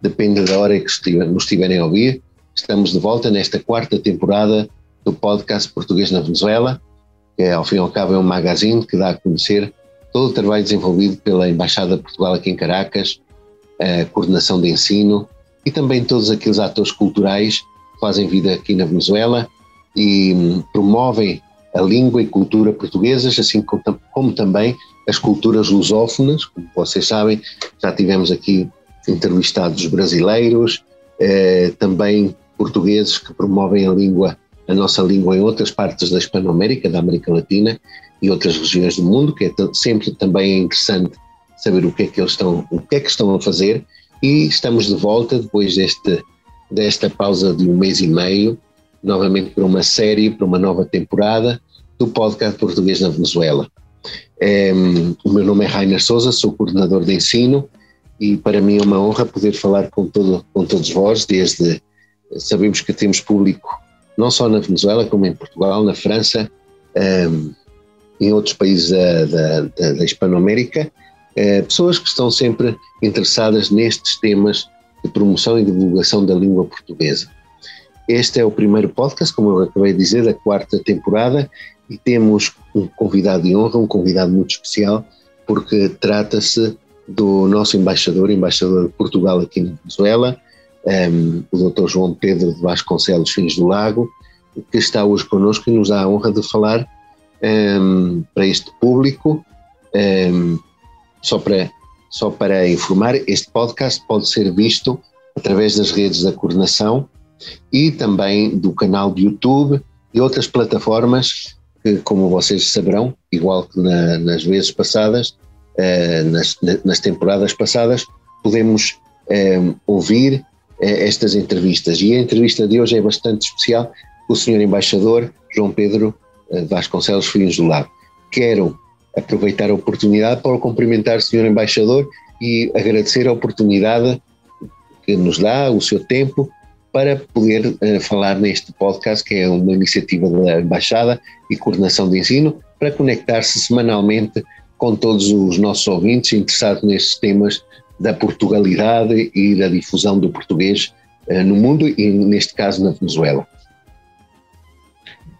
depende da hora que nos estiverem a ouvir. Estamos de volta nesta quarta temporada do podcast Português na Venezuela, que ao fim e ao cabo é um magazine que dá a conhecer todo o trabalho desenvolvido pela Embaixada de Portugal aqui em Caracas, a coordenação de ensino e também todos aqueles atores culturais que fazem vida aqui na Venezuela e hum, promovem a língua e cultura portuguesas, assim como, como também as culturas lusófonas, como vocês sabem, já tivemos aqui entrevistados brasileiros, eh, também portugueses que promovem a língua, a nossa língua em outras partes da Hispanoamérica, da América Latina e outras regiões do mundo, que é sempre também interessante saber o que é que eles estão, o que é que estão a fazer e estamos de volta depois deste desta pausa de um mês e meio, novamente para uma série, para uma nova temporada do podcast português na Venezuela. É, o meu nome é Rainer Souza, sou coordenador de ensino e para mim é uma honra poder falar com, todo, com todos vós, desde sabemos que temos público não só na Venezuela, como em Portugal, na França, um, em outros países da, da, da, da Hispanoamérica, uh, pessoas que estão sempre interessadas nestes temas de promoção e divulgação da língua portuguesa. Este é o primeiro podcast, como eu acabei de dizer, da quarta temporada e temos um convidado de honra, um convidado muito especial, porque trata-se do nosso embaixador, embaixador de Portugal aqui na Venezuela, um, ehm, o Dr. João Pedro de Vasconcelos Fins do Lago, que está hoje connosco e nos dá a honra de falar um, ehm, para este público. Um, ehm, só, para, só para informar, este podcast pode ser visto através das redes da coordenação e também do canal de YouTube e outras plataformas que, como vocês saberão, igual que na, nas vezes passadas, nas, nas, temporadas passadas, podemos eh, ouvir eh, estas entrevistas. E a entrevista de hoje é bastante especial o Sr. Embaixador João Pedro Vasconcelos Filhos do Lago. Quero aproveitar a oportunidade para cumprimentar o Sr. Embaixador e agradecer a oportunidade que nos dá, o seu tempo, para poder falar neste podcast, que é uma iniciativa da Embaixada e Coordenação de Ensino, para conectar-se semanalmente com todos os nossos ouvintes interessados nestes temas da Portugalidade e da difusão do português uh, no mundo e, neste caso, na Venezuela.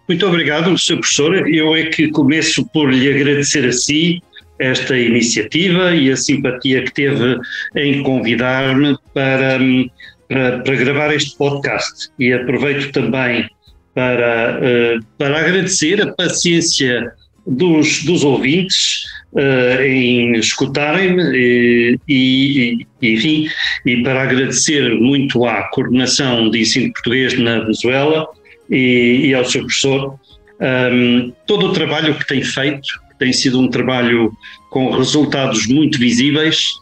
Muito obrigado, Sr. Professor. Eu é que começo por lhe agradecer a si esta iniciativa e a simpatia que teve em convidar-me para um, para, para gravar este podcast e aproveito também para, uh, para agradecer a paciência dos, dos ouvintes uh, em escutarem-me e, e, e, enfim, e para agradecer muito à coordenação de ensino português na Venezuela e, e ao seu professor um, ehm, todo o trabalho que tem feito, que tem sido um trabalho com resultados muito visíveis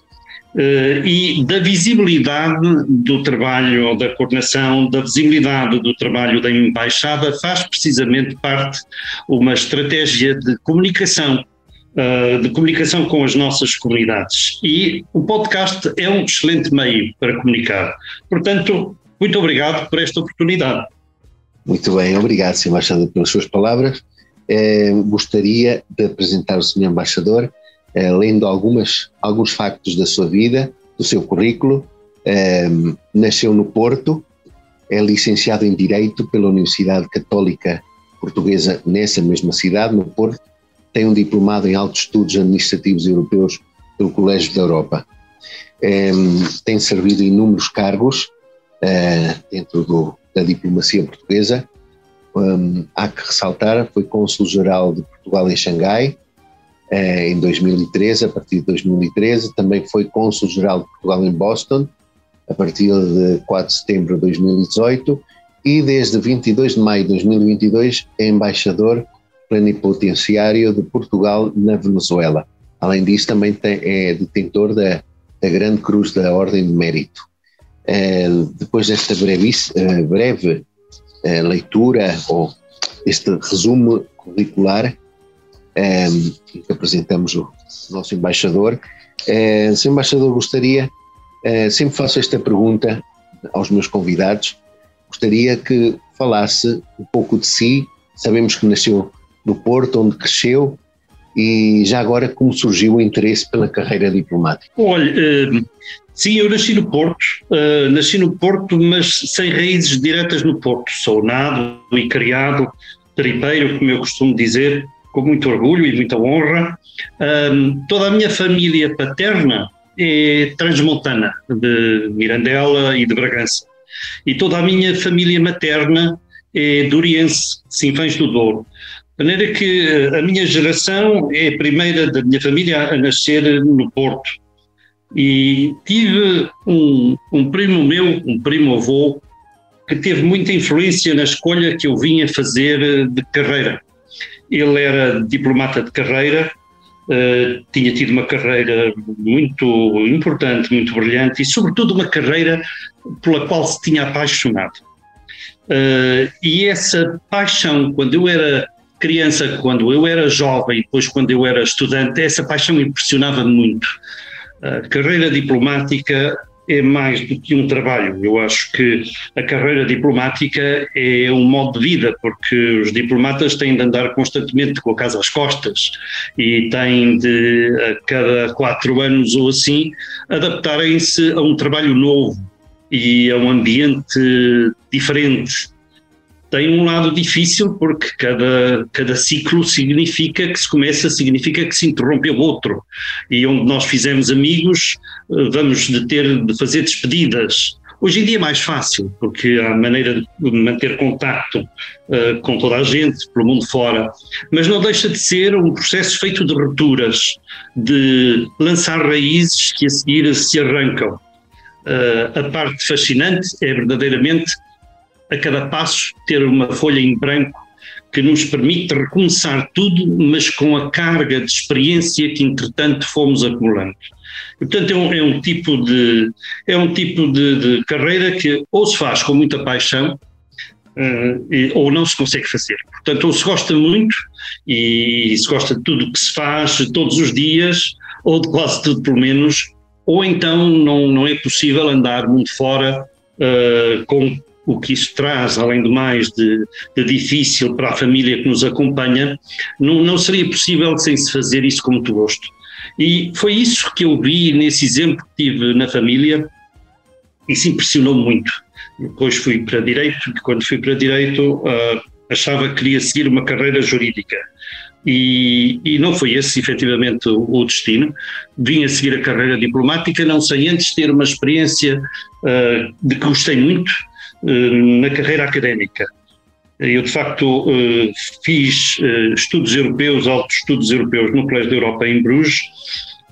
Uh, e da visibilidade do trabalho ou da coordenação, da visibilidade do trabalho da embaixada faz precisamente parte uma estratégia de comunicação, uh, de comunicação com as nossas comunidades. E o podcast é um excelente meio para comunicar. Portanto, muito obrigado por esta oportunidade. Muito bem, obrigado, Sr. Embaixador, pelas suas palavras. Eh, gostaria de apresentar o Sr. Embaixador eh, lendo algumas, alguns factos da sua vida, do seu currículo. Eh, nasceu no Porto, é licenciado em Direito pela Universidade Católica Portuguesa nessa mesma cidade, no Porto. Tem um diplomado em Altos Estudos Administrativos Europeus pelo Colégio da Europa. Eh, tem servido em inúmeros cargos dentro do, da diplomacia portuguesa. Um, há que ressaltar, foi cônsul-geral de Portugal em Xangai, eh, em 2013, a partir de 2013, também foi cônsul-geral de Portugal em Boston, a partir de 4 de setembro de 2018, e desde 22 de maio de 2022 é embaixador plenipotenciário de Portugal na Venezuela. Além disso, também tem, é detentor da, da Grande Cruz da Ordem de Mérito. depois desta breve leitura ou este resumo curricular que apresentamos o nosso embaixador, Sr. Embaixador, gostaria, sempre faço esta pergunta aos meus convidados, gostaria que falasse um pouco de si. Sabemos que nasceu no Porto, onde cresceu, e já agora como surgiu o interesse pela carreira diplomática? Olha, eh, sim, eu nasci no Porto, eh, nasci no Porto, mas sem raízes diretas no Porto. Sou nado e criado tripeiro, como eu costumo dizer, com muito orgulho e muita honra. toda a minha família paterna é transmontana, de Mirandela e de Bragança. E toda a minha família materna é duriense, Sinfãs do Douro. De maneira que eh, a minha geração é a primeira da minha família a nascer no Porto. E tive um, um primo meu, um primo avô, que teve muita influência na escolha que eu vinha fazer eh, de carreira. Ele era diplomata de carreira, uh, tinha tido uma carreira muito importante, muito brilhante e, sobretudo, uma carreira pela qual se tinha apaixonado. Uh, e essa paixão, quando eu era criança, quando eu era jovem, depois quando eu era estudante, essa paixão impressionava-me muito. A carreira diplomática é mais do que um trabalho. Eu acho que a carreira diplomática é um modo de vida, porque os diplomatas têm de andar constantemente com a casa às costas e têm de, a cada quatro anos ou assim, adaptarem-se a um trabalho novo e a um ambiente diferente tem um lado difícil porque cada, cada ciclo significa que se começa, significa que se interrompe o outro. E onde nós fizemos amigos, eh, vamos de ter de fazer despedidas. Hoje em dia é mais fácil, porque há maneira de manter contacto uh, com toda a gente, pelo mundo fora, mas não deixa de ser um processo feito de rupturas, de lançar raízes que a seguir se arrancam. Uh, a parte fascinante é verdadeiramente a cada passo ter uma folha em branco que nos permite recomeçar tudo, mas com a carga de experiência que entretanto fomos acumulando. E, portanto, é um, é um, tipo, de, é um tipo de, de, carreira que ou se faz com muita paixão uh, e, ou não se consegue fazer. Portanto, ou se gosta muito e se gosta de tudo o que se faz todos os dias, ou de quase tudo pelo menos, ou então não, não é possível andar muito fora uh, com o que isso traz, além do mais de, de, difícil para a família que nos acompanha, não, não seria possível sem se fazer isso com muito gosto. E foi isso que eu vi nesse exemplo que tive na família, e isso impressionou muito. Depois fui para Direito, e quando fui para Direito uh, achava que queria seguir uma carreira jurídica. E, e, não foi esse efetivamente o, destino. Vim a seguir a carreira diplomática, não sei antes ter uma experiência uh, de que gostei muito, na carreira académica. Eu, de facto, eh, fiz eh, estudos europeus, altos estudos europeus no Colégio da Europa em Bruges,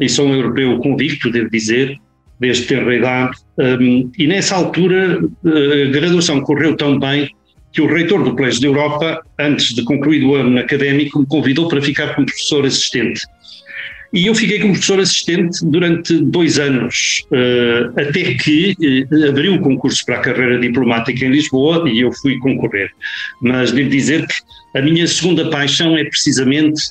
e sou um europeu convicto, devo dizer, desde ter idade. E nessa altura, a graduação correu tão bem que o reitor do Colégio da Europa, antes de concluir o ano académico, me convidou para ficar como professor assistente. E eu fiquei como professor assistente durante dois anos, uh, até que uh, abriu o concurso para a carreira diplomática em Lisboa e eu fui concorrer. Mas devo dizer que a minha segunda paixão é precisamente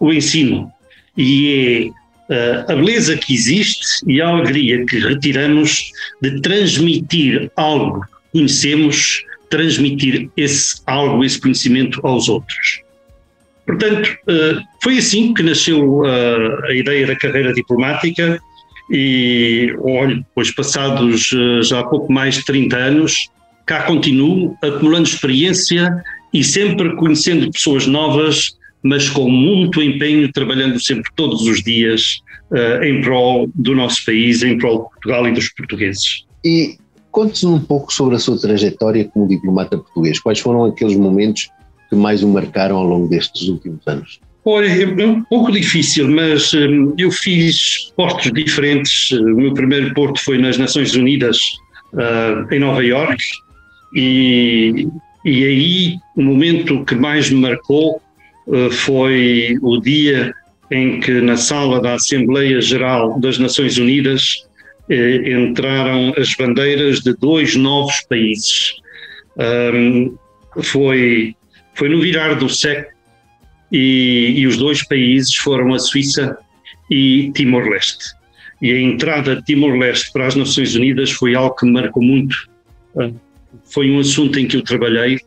o ensino. E é uh, a beleza que existe e a alegria que retiramos de transmitir algo que conhecemos, transmitir esse algo, esse conhecimento aos outros. Portanto, eh, foi assim que nasceu eh, a ideia da carreira diplomática e, olha, depois passados eh, já pouco mais de 30 anos, cá continuo acumulando experiência e sempre conhecendo pessoas novas, mas com muito empenho, trabalhando sempre todos os dias em prol do nosso país, em prol de Portugal e dos portugueses. E conte-nos um pouco sobre a sua trajetória como diplomata português. Quais foram aqueles momentos que mais o marcaram ao longo destes últimos anos? Olha, é um pouco difícil, mas hum, eu fiz portos diferentes. O meu primeiro porto foi nas Nações Unidas, uh, em Nova York, e, e aí o momento que mais me marcou uh, foi o dia em que, na sala da Assembleia Geral das Nações Unidas, eh, entraram as bandeiras de dois novos países. Um, foi, foi no virar do século e, e os dois países foram a Suíça e Timor-Leste. E a entrada de Timor-Leste para as Nações Unidas foi algo que me marcou muito. Ah, foi um assunto em que eu trabalhei,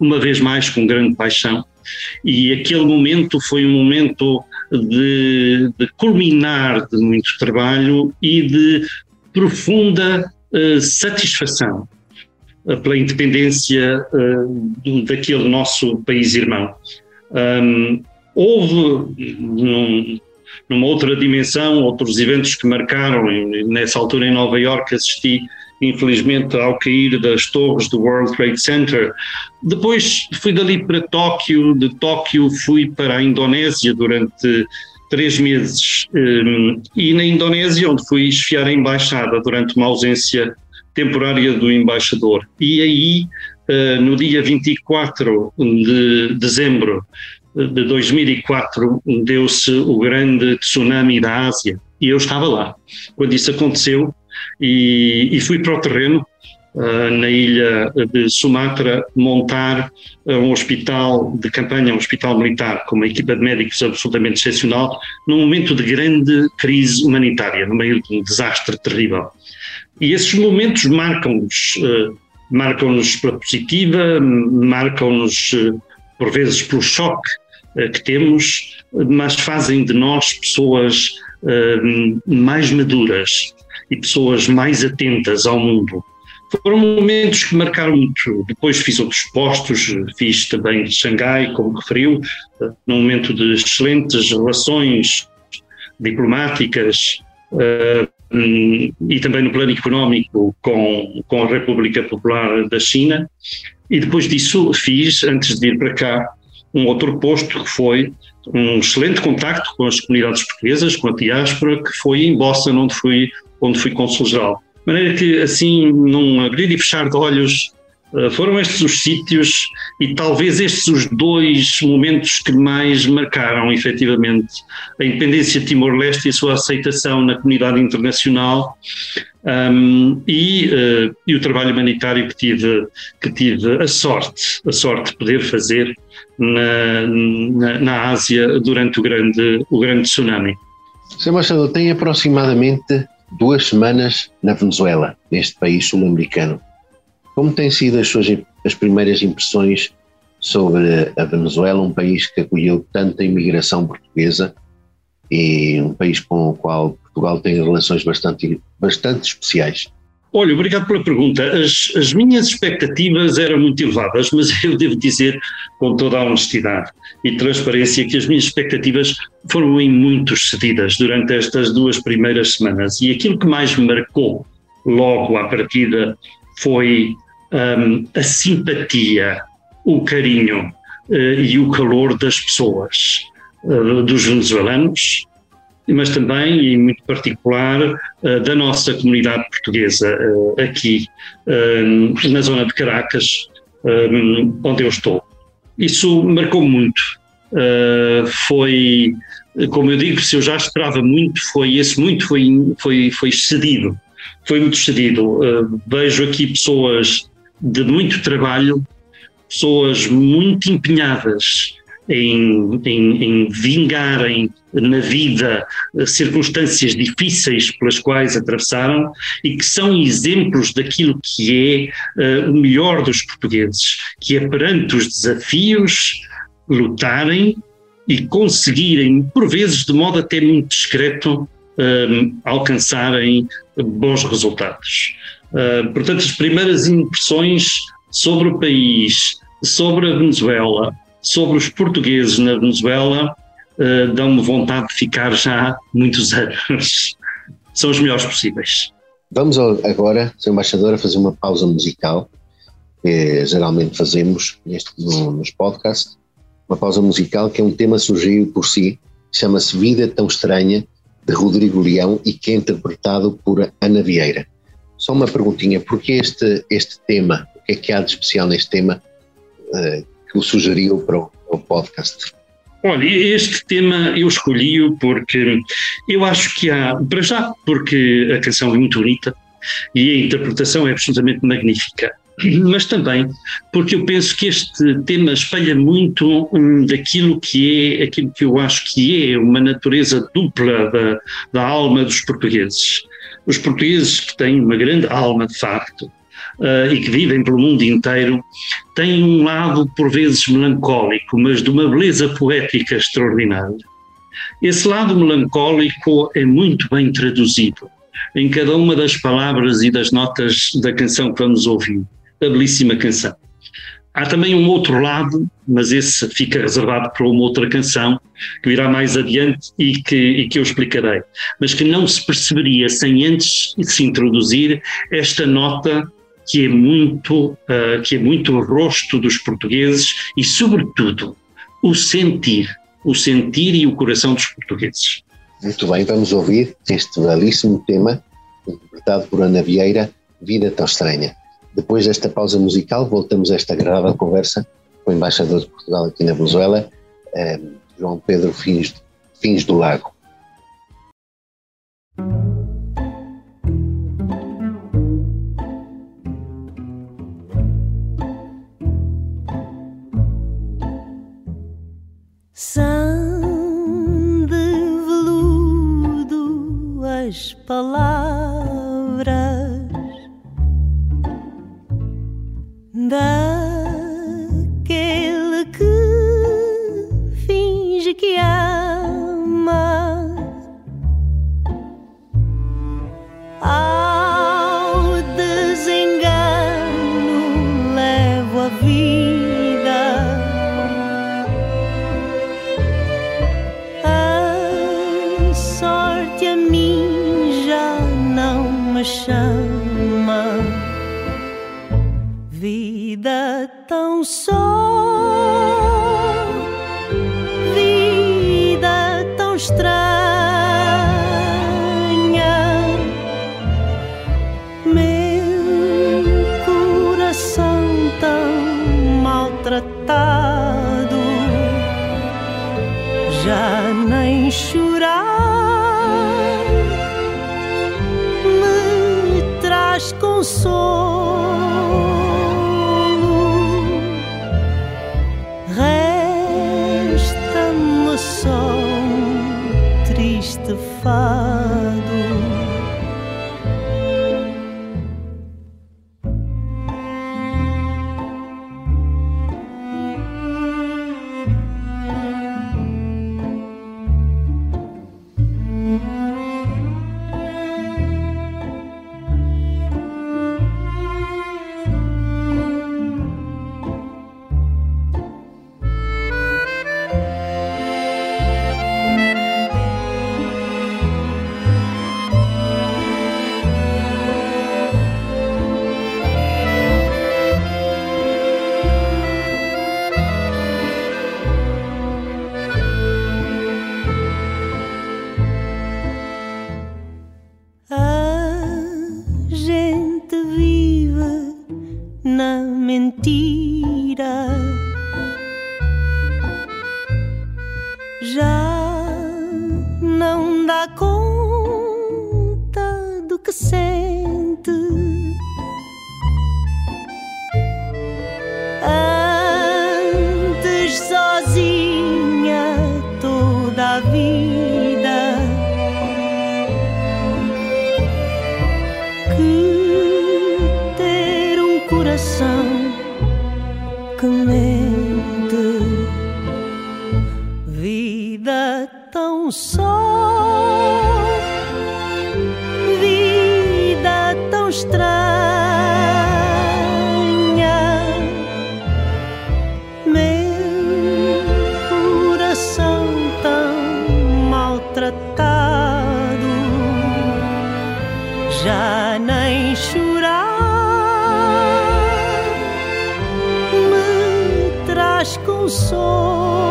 uma vez mais com grande paixão, e aquele momento foi um momento de, de culminar de muito trabalho e de profunda uh, satisfação pela independência uh, daquele nosso país irmão. Um, houve num, numa outra dimensão outros eventos que marcaram. Nessa altura em Nova York assisti infelizmente ao cair das torres do World Trade Center. Depois fui dali para Tóquio, de Tóquio fui para a Indonésia durante três meses e na Indonésia onde fui esfiar a embaixada durante uma ausência temporária do embaixador. E aí eh, no dia 24 de dezembro de 2004, deu-se o grande tsunami da Ásia e eu estava lá quando isso aconteceu e, e fui para o terreno Uh, na ilha de Sumatra, montar um hospital de campanha, um hospital militar, com uma equipa de médicos absolutamente excepcional, num momento de grande crise humanitária, no meio de um desastre terrível. E esses momentos marcam-nos uh, marcam-nos pela positiva, marcam-nos eh, por vezes pelo choque eh, que temos, mas fazem de nós pessoas eh, mais maduras e pessoas mais atentas ao mundo. Foram momentos que marcaram muito. Depois fiz outros postos, fiz também de Xangai, como referiu, num momento de excelentes relações diplomáticas, e também no plano económico com, com a República Popular da China. E depois disso fiz, antes de ir para cá, um outro posto que foi um excelente contacto com as comunidades portuguesas, com a diáspora, que foi em Boston, onde fui, onde fui cônsul-geral. De maneira que, assim, num abrir e fechar de olhos, foram estes os sítios e talvez estes os dois momentos que mais marcaram efetivamente a independência de Timor-Leste e a sua aceitação na comunidade internacional um, e, uh, e, o trabalho humanitário que tive, que tive a sorte, a sorte de poder fazer na, na, na Ásia durante o grande, o grande tsunami. Sr. Embaixador, tem aproximadamente duas semanas na Venezuela, neste país sul-americano. Como têm sido as suas as primeiras impressões sobre a Venezuela, um país que acolheu tanta imigração portuguesa e um país com o qual Portugal tem relações bastante, bastante especiais? Olha, obrigado pela pergunta. As, as, minhas expectativas eram muito elevadas, mas eu devo dizer com toda a honestidade e transparência que as minhas expectativas foram em muito excedidas durante estas duas primeiras semanas. E aquilo que mais me marcou logo à partida foi um, a simpatia, o carinho uh, e o calor das pessoas, uh, dos venezuelanos, mas também, e muito particular, uh, da nossa comunidade portuguesa aqui na zona de Caracas, onde eu estou. Isso marcou muito. foi, como eu digo, se eu já esperava muito, foi esse muito foi, foi, foi excedido. Foi muito excedido. vejo aqui pessoas de muito trabalho, pessoas muito empenhadas em, em, em, vingarem na vida circunstâncias difíceis pelas quais atravessaram e que são exemplos daquilo que é uh, o melhor dos portugueses, que é perante os desafios lutarem e conseguirem, por vezes de modo até muito discreto, uh, alcançarem bons resultados. Uh, portanto, as primeiras impressões sobre o país, sobre a Venezuela, sobre os portugueses na Venezuela, uh, dão-me vontade de ficar já muitos anos. São os melhores possíveis. Vamos agora, Sr. Embaixador, a fazer uma pausa musical, que geralmente fazemos neste, no, nos podcasts. Uma pausa musical que é um tema surgiu por si, chama-se Vida Tão Estranha, de Rodrigo Leão e que é interpretado por Ana Vieira. Só uma perguntinha, porque este, este tema, o que é que há de especial neste tema uh, que o sugeriu para o, para o podcast? Olha, este tema eu escolhi-o porque eu acho que há, para já, porque a canção é muito bonita e a interpretação é absolutamente magnífica mas também porque eu penso que este tema espelha muito um, daquilo que é, aquilo que eu acho que é uma natureza dupla da, da alma dos portugueses. Os portugueses que têm uma grande alma, de facto, uh, e que vivem pelo mundo inteiro, têm um lado por vezes melancólico, mas de uma beleza poética extraordinária. Esse lado melancólico é muito bem traduzido em cada uma das palavras e das notas da canção que vamos ouvir da belíssima canção. Há também um outro lado, mas esse fica reservado para uma outra canção que virá mais adiante e que, e que eu explicarei. Mas que não se perceberia sem antes se introduzir esta nota que é muito, uh, que é muito o rosto dos portugueses e, sobretudo, o sentir, o sentir e o coração dos portugueses. Muito bem, vamos ouvir este belíssimo tema interpretado por Ana Vieira, Vida Tão Estranha. Depois desta pausa musical, voltamos a esta agradável conversa com o embaixador de Portugal aqui na Venezuela, eh, João Pedro Fins, Fins do Lago. São de veludo as palavras daquele tão já nem chorar me traz consolo.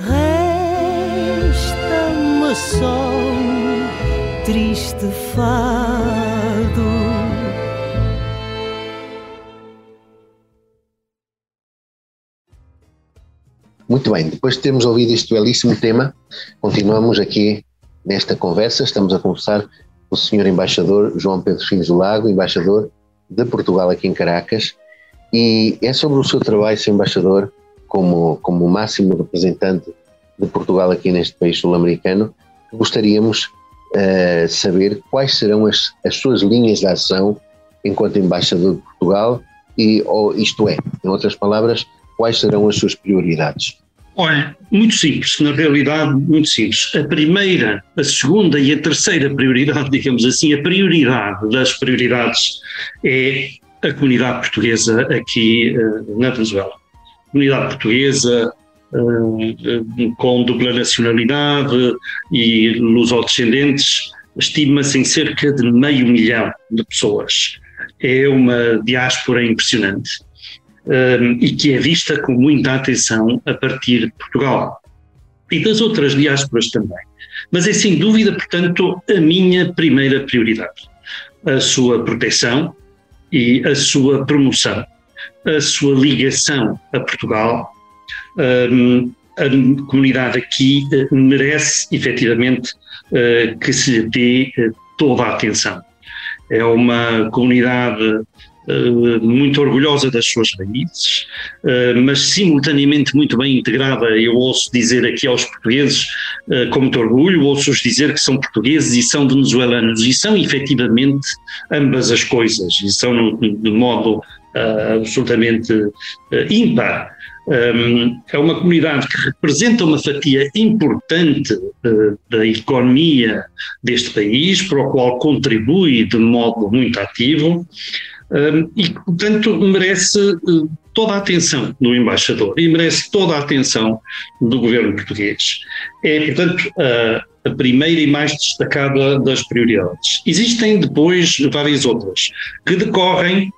Resta-me só triste fado. Muito bem, depois de termos ouvido este belíssimo tema, continuamos aqui nesta conversa. Estamos a conversar com o Sr. Embaixador João Pedro Fins do Lago, embaixador de Portugal aqui em Caracas, e é sobre o seu trabalho, Sr. Embaixador, como, como máximo representante de Portugal aqui neste país sul-americano, que gostaríamos uh, saber quais serão as, as suas linhas de ação enquanto embaixador de Portugal e, ou, isto é, em outras palavras, quais serão as suas prioridades? Olha, muito simples, na realidade, muito simples. A primeira, a segunda e a terceira prioridade, digamos assim, a prioridade das prioridades é a comunidade portuguesa aqui uh, na Venezuela. Comunidade portuguesa uh, com dupla nacionalidade e lusodescendentes estima-se em cerca de meio milhão de pessoas. É uma diáspora impressionante um, e que é vista com muita atenção a partir de Portugal e das outras diásporas também. Mas é sem dúvida, portanto, a minha primeira prioridade. A sua proteção e a sua promoção, a sua ligação a Portugal. Um, a comunidade aqui uh, merece efetivamente uh, que se lhe dê uh, toda a atenção. É uma comunidade eh, muito orgulhosa das suas raízes, eh, mas simultaneamente muito bem integrada. Eu ouço dizer aqui aos portugueses, eh, com muito orgulho, ouço-os dizer que são portugueses e são venezuelanos, e são efetivamente ambas as coisas, e são de modo absolutamente ímpar. É uma comunidade que representa uma fatia importante da economia deste país, para o qual contribui de modo muito ativo e, portanto, merece eh, toda a atenção do embaixador e merece toda a atenção do governo português. É, portanto, a, a primeira e mais destacada das prioridades. Existem depois várias outras que decorrem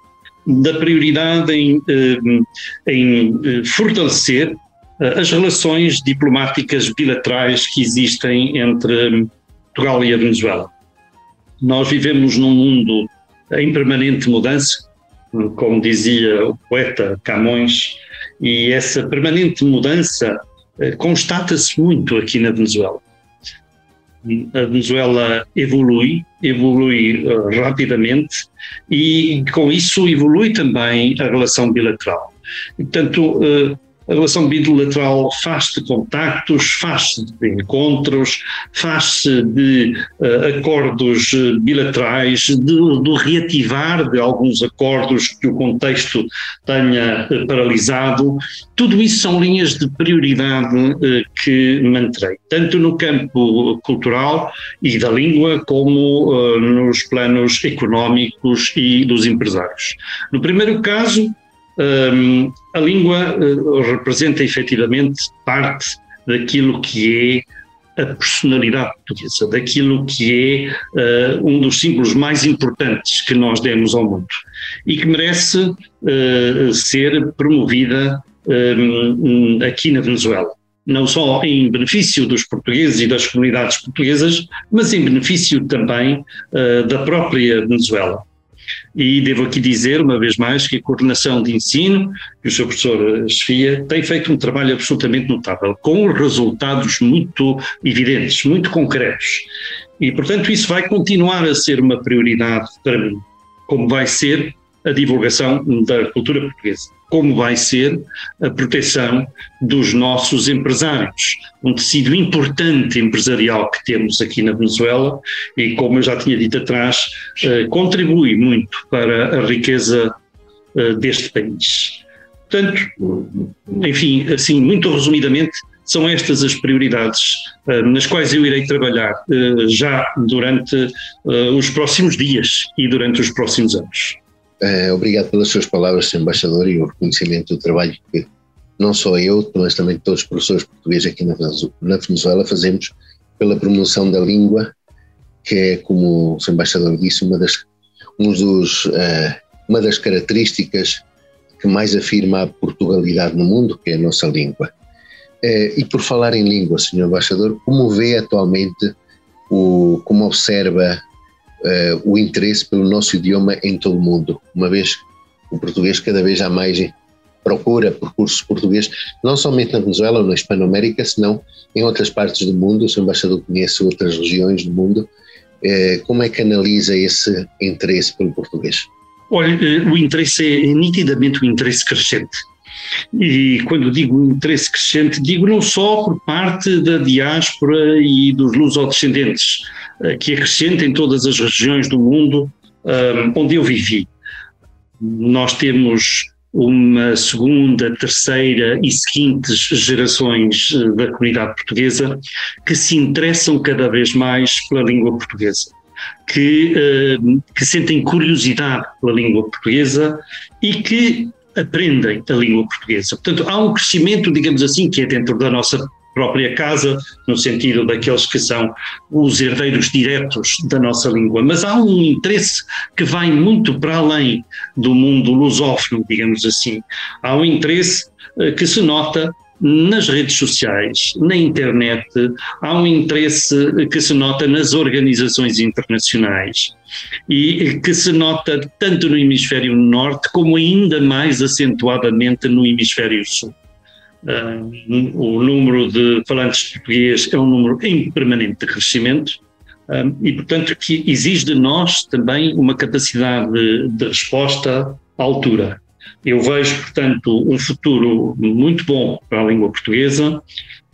da prioridade em, eh, em eh, fortalecer as relações diplomáticas bilaterais que existem entre Portugal e a Venezuela. Nós vivemos num mundo em permanente mudança, como dizia o poeta Camões, e essa permanente mudança eh, constata-se muito aqui na Venezuela. A Venezuela evolui, evolui uh, rapidamente e com isso evolui também a relação bilateral. Portanto, uh, a relação bilateral faz-se de contactos, faz-se de encontros, faz-se de uh, acordos eh, bilaterais, do reativar de alguns acordos que o contexto tenha uh, paralisado. Tudo isso são linhas de prioridade uh, que manterei, tanto no campo cultural e da língua, como nos planos económicos e dos empresários. No primeiro caso, um, a língua uh, representa efetivamente parte daquilo que é a personalidade portuguesa, daquilo que é uh, um dos símbolos mais importantes que nós demos ao mundo e que merece uh, ser promovida um, aqui na Venezuela. Não só em benefício dos portugueses e das comunidades portuguesas, mas em benefício também da própria Venezuela. E devo aqui dizer, uma vez mais, que a coordenação de ensino e o seu professor Sofia tem feito um trabalho absolutamente notável, com resultados muito evidentes, muito concretos. E, portanto, isso vai continuar a ser uma prioridade para mim, como vai ser a divulgação da cultura portuguesa como vai ser a proteção dos nossos empresários. Um tecido importante empresarial que temos aqui na Venezuela e, como eu já tinha dito atrás, eh, contribui muito para a riqueza eh, deste país. Portanto, enfim, assim, muito resumidamente, são estas as prioridades uh, nas quais eu irei trabalhar já durante os próximos dias e durante os próximos anos. Eh, obrigado pelas suas palavras, Sr. Embaixador, e o reconhecimento do trabalho que não só eu, mas também todos os professores portugueses aqui na Venezuela fazemos pela promoção da língua, que é, como o Sr. Embaixador disse, uma das, um dos, uh, uma das características que mais afirma a Portugalidade no mundo, que é a nossa língua. Uh, e por falar em língua, Sr. Embaixador, como vê atualmente, o, como observa uh, o interesse pelo nosso idioma em todo o mundo, uma vez o português cada vez há mais procura por cursos português, não somente na Venezuela ou na Hispanoamérica, senão em outras partes do mundo. O Sr. Embaixador conhece outras regiões do mundo. Eh, como é que analisa esse interesse pelo português? Olha, eh, o interesse é nitidamente um interesse crescente. E quando digo interesse crescente, digo não só por parte da diáspora e dos lusodescendentes, eh, que é crescente em todas as regiões do mundo onde eu vivi. Nós temos uma segunda, terceira e seguintes gerações eh, da comunidade portuguesa que se interessam cada vez mais pela língua portuguesa, que, eh, que sentem curiosidade pela língua portuguesa e que aprendem a língua portuguesa. Portanto, há um crescimento, digamos assim, que é dentro da nossa própria casa, no sentido daqueles que são os herdeiros diretos da nossa língua. Mas há um interesse que vai muito para além do mundo lusófono, digamos assim. Há um interesse eh, que se nota nas redes sociais, na internet, há um interesse que se nota nas organizações internacionais e que se nota tanto no hemisfério norte como ainda mais acentuadamente no hemisfério sul. Uh, o número de falantes de português é um número em permanente crescimento uh, e, portanto, que exige de nós também uma capacidade de, resposta à altura. Eu vejo, portanto, um futuro muito bom para a língua portuguesa,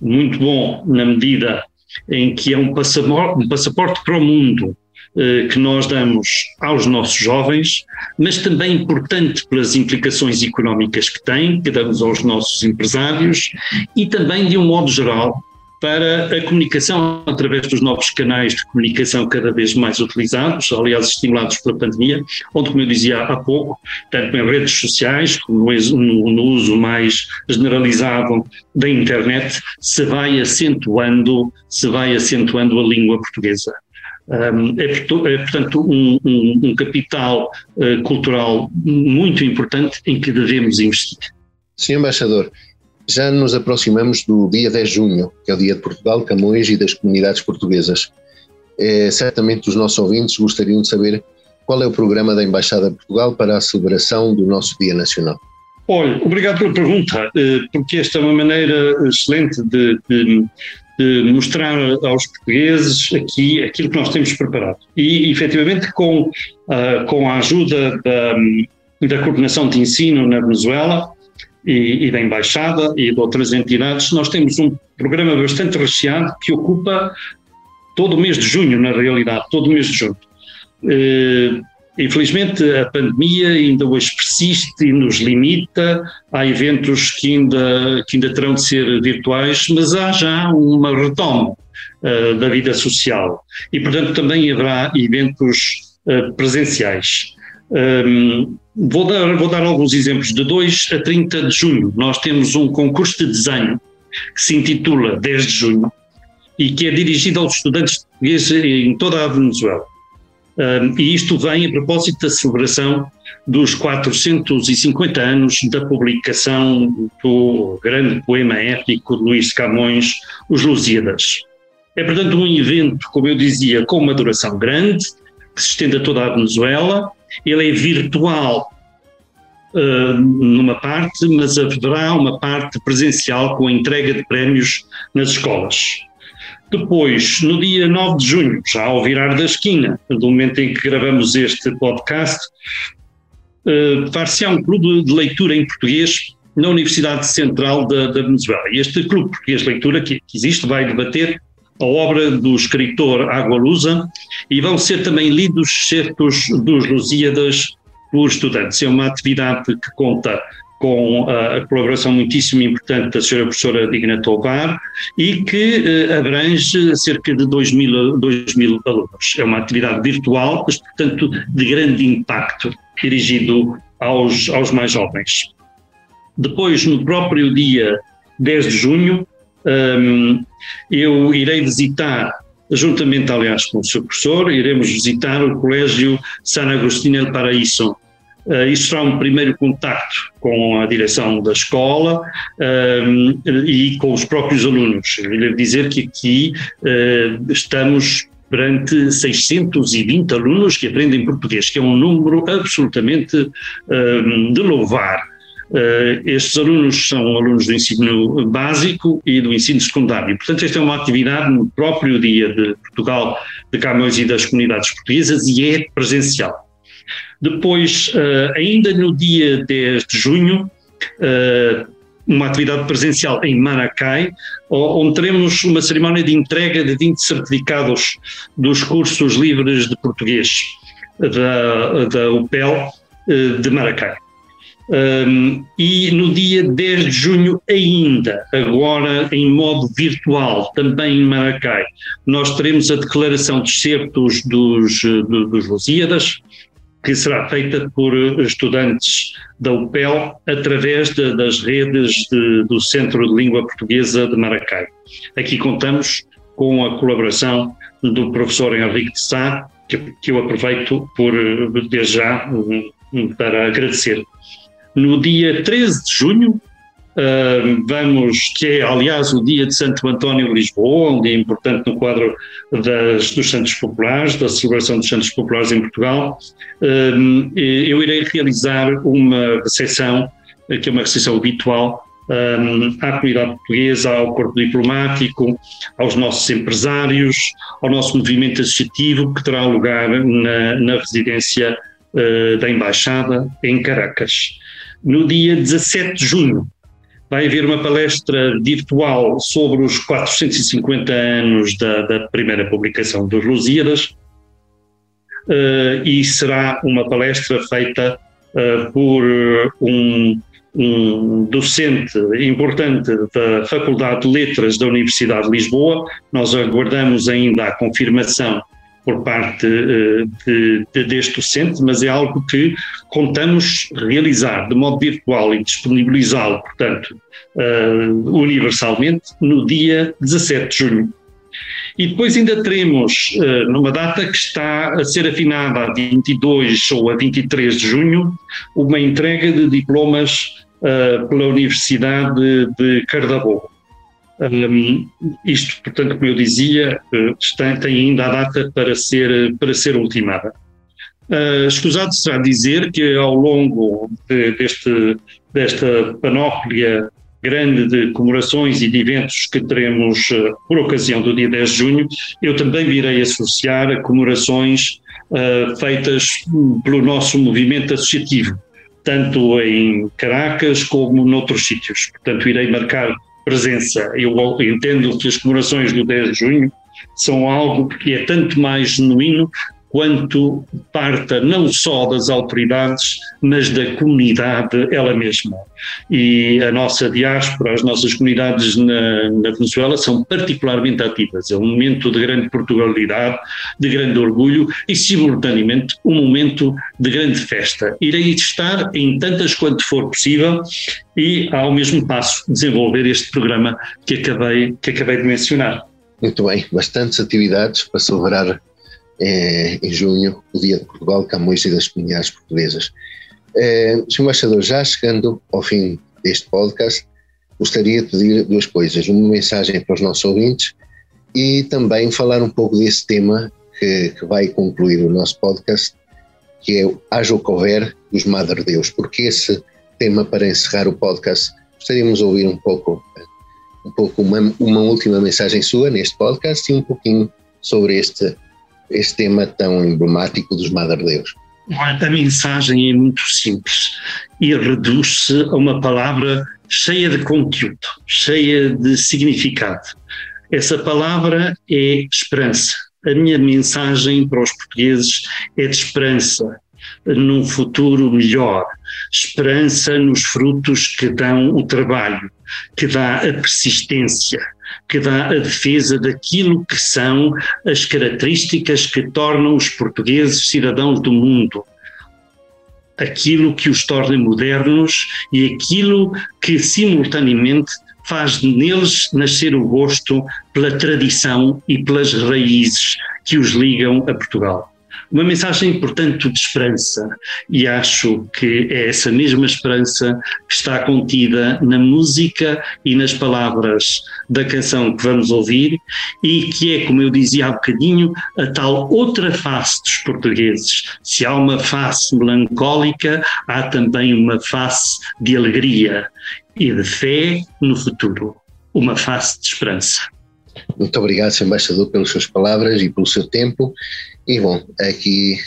muito bom na medida em que é um passaporte, um passaporte para o mundo que nós damos aos nossos jovens, mas também importante pelas implicações económicas que tem, que damos aos nossos empresários e também, de um modo geral, para a comunicação através dos novos canais de comunicação cada vez mais utilizados, aliás, estimulados pela pandemia, onde, como eu dizia há pouco, tanto em redes sociais como no, no uso mais generalizado da internet, se vai acentuando, se vai acentuando a língua portuguesa. É, é, portanto, um, um, um capital uh, cultural muito importante em que devemos investir. Senhor Embaixador, já nos aproximamos do dia 10 de junho, que é o Dia de Portugal, Camões e das comunidades portuguesas. É, certamente os nossos ouvintes gostariam de saber qual é o programa da Embaixada de Portugal para a celebração do nosso Dia Nacional. Olha, obrigado pela pergunta, eh, porque esta é uma maneira excelente de, de, de mostrar aos portugueses aqui aquilo que nós temos preparado. E, efetivamente, com, uh, com a ajuda da, da coordenação de ensino na Venezuela e, e, da Embaixada e de outras entidades, nós temos um programa bastante recheado que ocupa todo o mês de junho, na realidade, todo o mês de junho. Infelizmente, a pandemia ainda hoje persiste e nos limita. Há eventos que ainda, que ainda terão de ser virtuais, mas há já uma retoma uh, da vida social. E, portanto, também haverá eventos uh, presenciais. Um, ehm, vou, dar, vou dar alguns exemplos. De 2 a 30 de junho, nós temos um concurso de desenho que se intitula 10 de junho e que é dirigido aos estudantes portugueses em toda a Venezuela e isto vem a propósito da celebração dos 450 anos da publicação do grande poema épico de Luís Camões, Os Lusíadas. É, portanto, um evento, como eu dizia, com uma duração grande, que se estende a toda a Venezuela. Ele é virtual uh, numa parte, mas haverá uma parte presencial com a entrega de prémios nas escolas. Depois, no dia 9 de junho, já ao virar da esquina, do momento em que gravamos este podcast, far-se-á um clube de leitura em português na Universidade Central da, da Venezuela. E este clube português de leitura que, que existe vai debater a obra do escritor Água Lusa e vão ser também lidos certos dos Lusíadas por estudantes. É uma atividade que conta com a colaboração muitíssimo importante da senhora professora Digna Tovar e que eh, abrange cerca de 2 mil, 2 mil alunos. É uma atividade virtual, mas, portanto, de grande impacto, dirigido aos, aos mais jovens. Depois, no próprio dia 10 de junho, um, eu irei visitar, juntamente, aliás, com o seu professor, iremos visitar o Colégio San Agostinho El Paraíso, Uh, isto será um primeiro contacto com a direção da escola uh, e com os próprios alunos. Eu devo dizer que aqui uh, estamos perante 620 alunos que aprendem português, que é um número absolutamente de louvar. Uh, estes alunos são alunos do ensino básico e do ensino secundário. Portanto, esta é uma atividade no próprio dia de Portugal, de Camões e das comunidades portuguesas e é presencial. Depois, uh, ainda no dia 10 de junho, uh, uma atividade presencial em Maracai, onde teremos uma cerimónia de entrega de 20 certificados dos cursos livres de português da, da UPEL uh, de Maracai. Um, e no dia 10 de junho, ainda, agora em modo virtual, também em Maracai, nós teremos a declaração de certos dos, dos Lusíadas, que será feita por estudantes da UPEL através de, das redes de, do Centro de Língua Portuguesa de Maracai. Aqui contamos com a colaboração do professor Henrique de Sá, que, que eu aproveito por, desde já, para agradecer. No dia 13 de junho, Vamos, que é aliás o dia de Santo António Lisboa, um dia importante no quadro das, dos Santos Populares, da celebração dos Santos Populares em Portugal. Eu irei realizar uma recepção, que é uma recepção habitual, um, à comunidade portuguesa, ao corpo diplomático, aos nossos empresários, ao nosso movimento associativo, que terá lugar na, na residência uh, da Embaixada em Caracas. No dia 17 de junho, vai haver uma palestra virtual sobre os 450 anos da, da primeira publicação dos Lusíadas uh, e será uma palestra feita uh, por um, um, docente importante da Faculdade de Letras da Universidade de Lisboa. Nós aguardamos ainda a confirmação por parte uh, de, de, deste docente, mas é algo que contamos realizar de modo virtual e disponibilizá-lo, portanto, uh, universalmente, no dia 17 de junho. E depois ainda teremos, uh, numa data que está a ser afinada a 22 ou a 23 de junho, uma entrega de diplomas pela Universidade de Cardabou. Um, isto, portanto, como eu dizia, eh, está, tem ainda a data para ser, para ser ultimada. Uh, escusado será dizer que ao longo de, deste, desta panóplia grande de comemorações e de eventos que teremos uh, por ocasião do dia 10 de junho, eu também virei associar comemorações uh, feitas pelo nosso movimento associativo, tanto em Caracas como noutros sítios. Portanto, irei marcar presença. Eu entendo que as comemorações do 10 de junho são algo que é tanto mais genuíno quanto parta não só das autoridades, mas da comunidade ela mesma. E a nossa diáspora, as nossas comunidades na, na, Venezuela são particularmente ativas. É um momento de grande Portugalidade, de grande orgulho e, simultaneamente, um momento de grande festa. Irei estar em tantas quanto for possível e, ao mesmo passo, desenvolver este programa que acabei, que acabei de mencionar. Muito bem, bastantes atividades para celebrar é, em junho, o Dia de Portugal, Camões e das Comunidades Portuguesas. É, Sr. Embaixador, já chegando ao fim deste podcast, gostaria de pedir duas coisas. Uma mensagem para os nossos ouvintes e também falar um pouco desse tema que, que vai concluir o nosso podcast, que é Haja o dos Madre Deus. Porque esse tema para encerrar o podcast, gostaríamos de ouvir um pouco, um pouco uma, uma última mensagem sua neste podcast e um pouquinho sobre este este tema tão emblemático dos Madre Deus? A mensagem é muito simples e reduz-se a uma palavra cheia de conteúdo, cheia de significado. Essa palavra é esperança. A minha mensagem para os portugueses é de esperança num futuro melhor, esperança nos frutos que dão o trabalho, que dá a persistência, que dá a defesa daquilo que são as características que tornam os portugueses cidadãos do mundo. Aquilo que os torna modernos e aquilo que, simultaneamente, faz neles nascer o gosto pela tradição e pelas raízes que os ligam a Portugal. Uma mensagem, portanto, de esperança. E acho que é essa mesma esperança que está contida na música e nas palavras da canção que vamos ouvir, e que é, como eu dizia há bocadinho, a tal outra face dos portugueses. Se há uma face melancólica, há também uma face de alegria e de fé no futuro, uma face de esperança. Muito obrigado, Sr. Embaixador, pelas suas palavras e pelo seu tempo. E, bom, aqui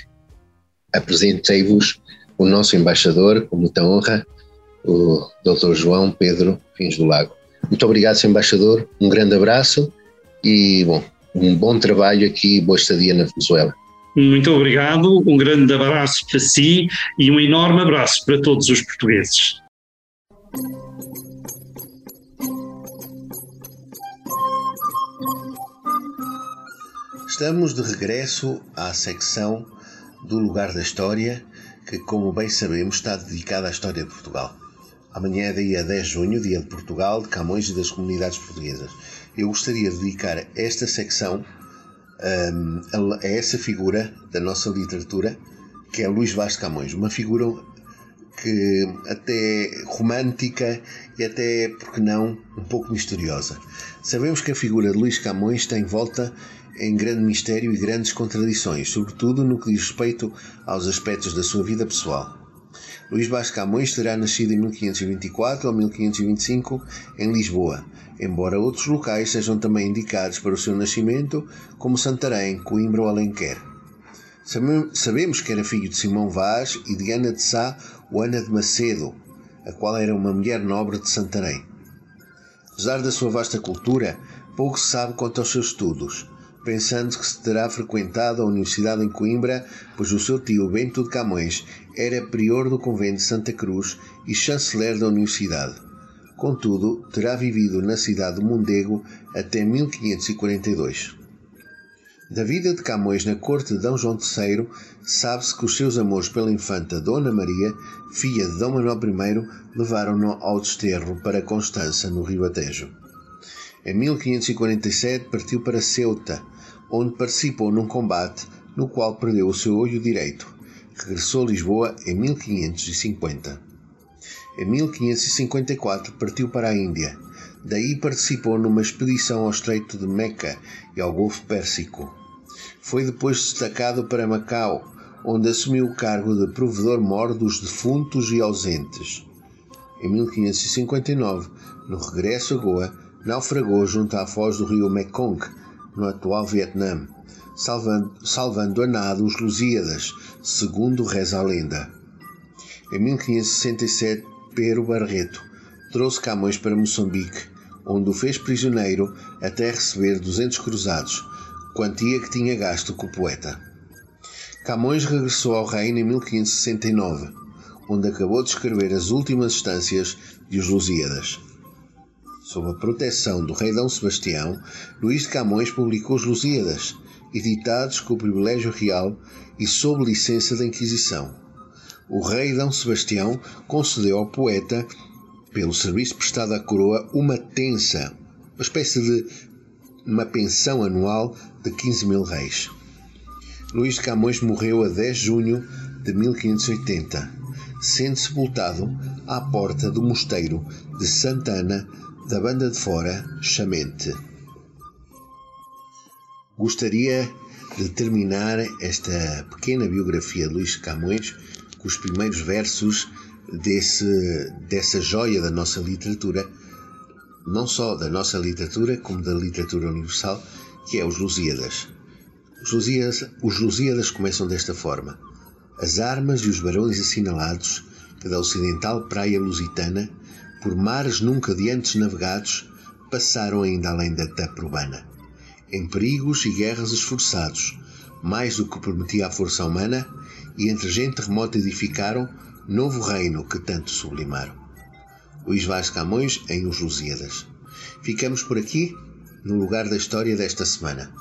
apresentei-vos o nosso embaixador, com muita honra, o Dr. João Pedro Fins do Lago. Muito obrigado, Sr. Embaixador, um grande abraço e, bom, um bom trabalho aqui, boa estadia na Venezuela. Muito obrigado, um grande abraço para si e um enorme abraço para todos os portugueses. Estamos de regresso à secção do Lugar da História, que, como bem sabemos, está dedicada à história de Portugal. Amanhã é dia 10 de junho, dia de Portugal, de Camões e das comunidades portuguesas. Eu gostaria de dedicar esta secção um, a essa figura da nossa literatura, que é Luís Vaz de Camões, uma figura que até romântica e até, porque não, um pouco misteriosa. Sabemos que a figura de Luís Camões está envolta em grande mistério e grandes contradições, sobretudo no que diz respeito aos aspectos da sua vida pessoal. Luís Vaz Camões terá nascido em 1524 ou 1525 em Lisboa, embora outros locais sejam também indicados para o seu nascimento, como Santarém, Coimbra ou Alenquer. Sabemos que era filho de Simão Vaz e de Ana de Sá ou Ana de Macedo, a qual era uma mulher nobre de Santarém. Apesar da sua vasta cultura, pouco se sabe quanto aos seus estudos pensando que se terá frequentado a Universidade em Coimbra, pois o seu tio Bento de Camões era prior do convento de Santa Cruz e chanceler da Universidade. Contudo, terá vivido na cidade de Mondego até 1542. Da vida de Camões na corte de D. João III, sabe-se que os seus amores pela infanta Dona Maria, filha de D. Manuel I, levaram-no ao desterro para Constança, no Rio Atejo. Em 1547 partiu para Ceuta, onde participou num combate no qual perdeu o seu olho direito. Regressou a Lisboa em 1550. Em 1554 partiu para a Índia. Daí participou numa expedição ao Estreito de Meca e ao Golfo Pérsico. Foi depois destacado para Macau, onde assumiu o cargo de provedor-mor dos defuntos e ausentes. Em 1559, no regresso a Goa, naufragou junto à foz do rio Mekong, no atual Vietnã, salvando, salvando a nado os Lusíadas, segundo reza a lenda. Em 1567, Pero Barreto trouxe Camões para Moçambique, onde o fez prisioneiro até receber 200 cruzados, quantia que tinha gasto com o poeta. Camões regressou ao reino em 1569, onde acabou de escrever as últimas instâncias de Os Lusíadas. Sob a proteção do rei D. Sebastião, Luís de Camões publicou os Lusíadas, editados com o privilégio real e sob licença da Inquisição. O rei D. Sebastião concedeu ao poeta, pelo serviço prestado à coroa, uma tensa, uma espécie de uma pensão anual de 15 mil reis. Luís de Camões morreu a 10 de junho de 1580, sendo sepultado à porta do mosteiro de Santa Ana da banda de fora, Chamente. Gostaria de terminar esta pequena biografia de Luís Camões com os primeiros versos desse, dessa joia da nossa literatura, não só da nossa literatura, como da literatura universal, que é os Lusíadas. Os Lusíadas, os Lusíadas começam desta forma: As armas e os barões assinalados que da ocidental praia lusitana por mares nunca de antes navegados, passaram ainda além da tapa urbana. Em perigos e guerras esforçados, mais do que permitia a força humana, e entre gente remota edificaram novo reino que tanto sublimaram. Luís Vaz Camões em Os Lusíadas. Ficamos por aqui, no lugar da história desta semana.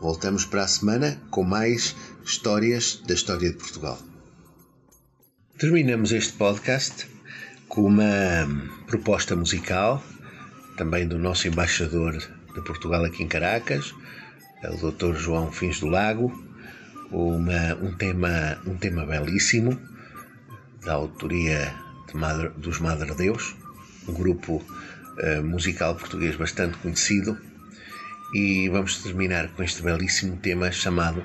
Voltamos para a semana com mais histórias da história de Portugal. Terminamos este podcast com uma proposta musical, também do nosso embaixador de Portugal aqui em Caracas, o Dr. João Fins do Lago, uma, um, tema, um tema belíssimo, da autoria Madre, dos Madre Deus, um grupo uh, musical português bastante conhecido. E vamos terminar com este belíssimo tema chamado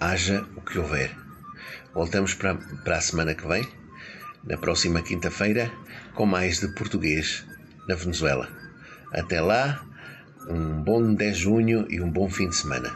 Haja o que houver. Voltamos para, para a semana que vem, na próxima quinta-feira, com mais de português na Venezuela. Até lá, um bom 10 de junho e um bom fim de semana.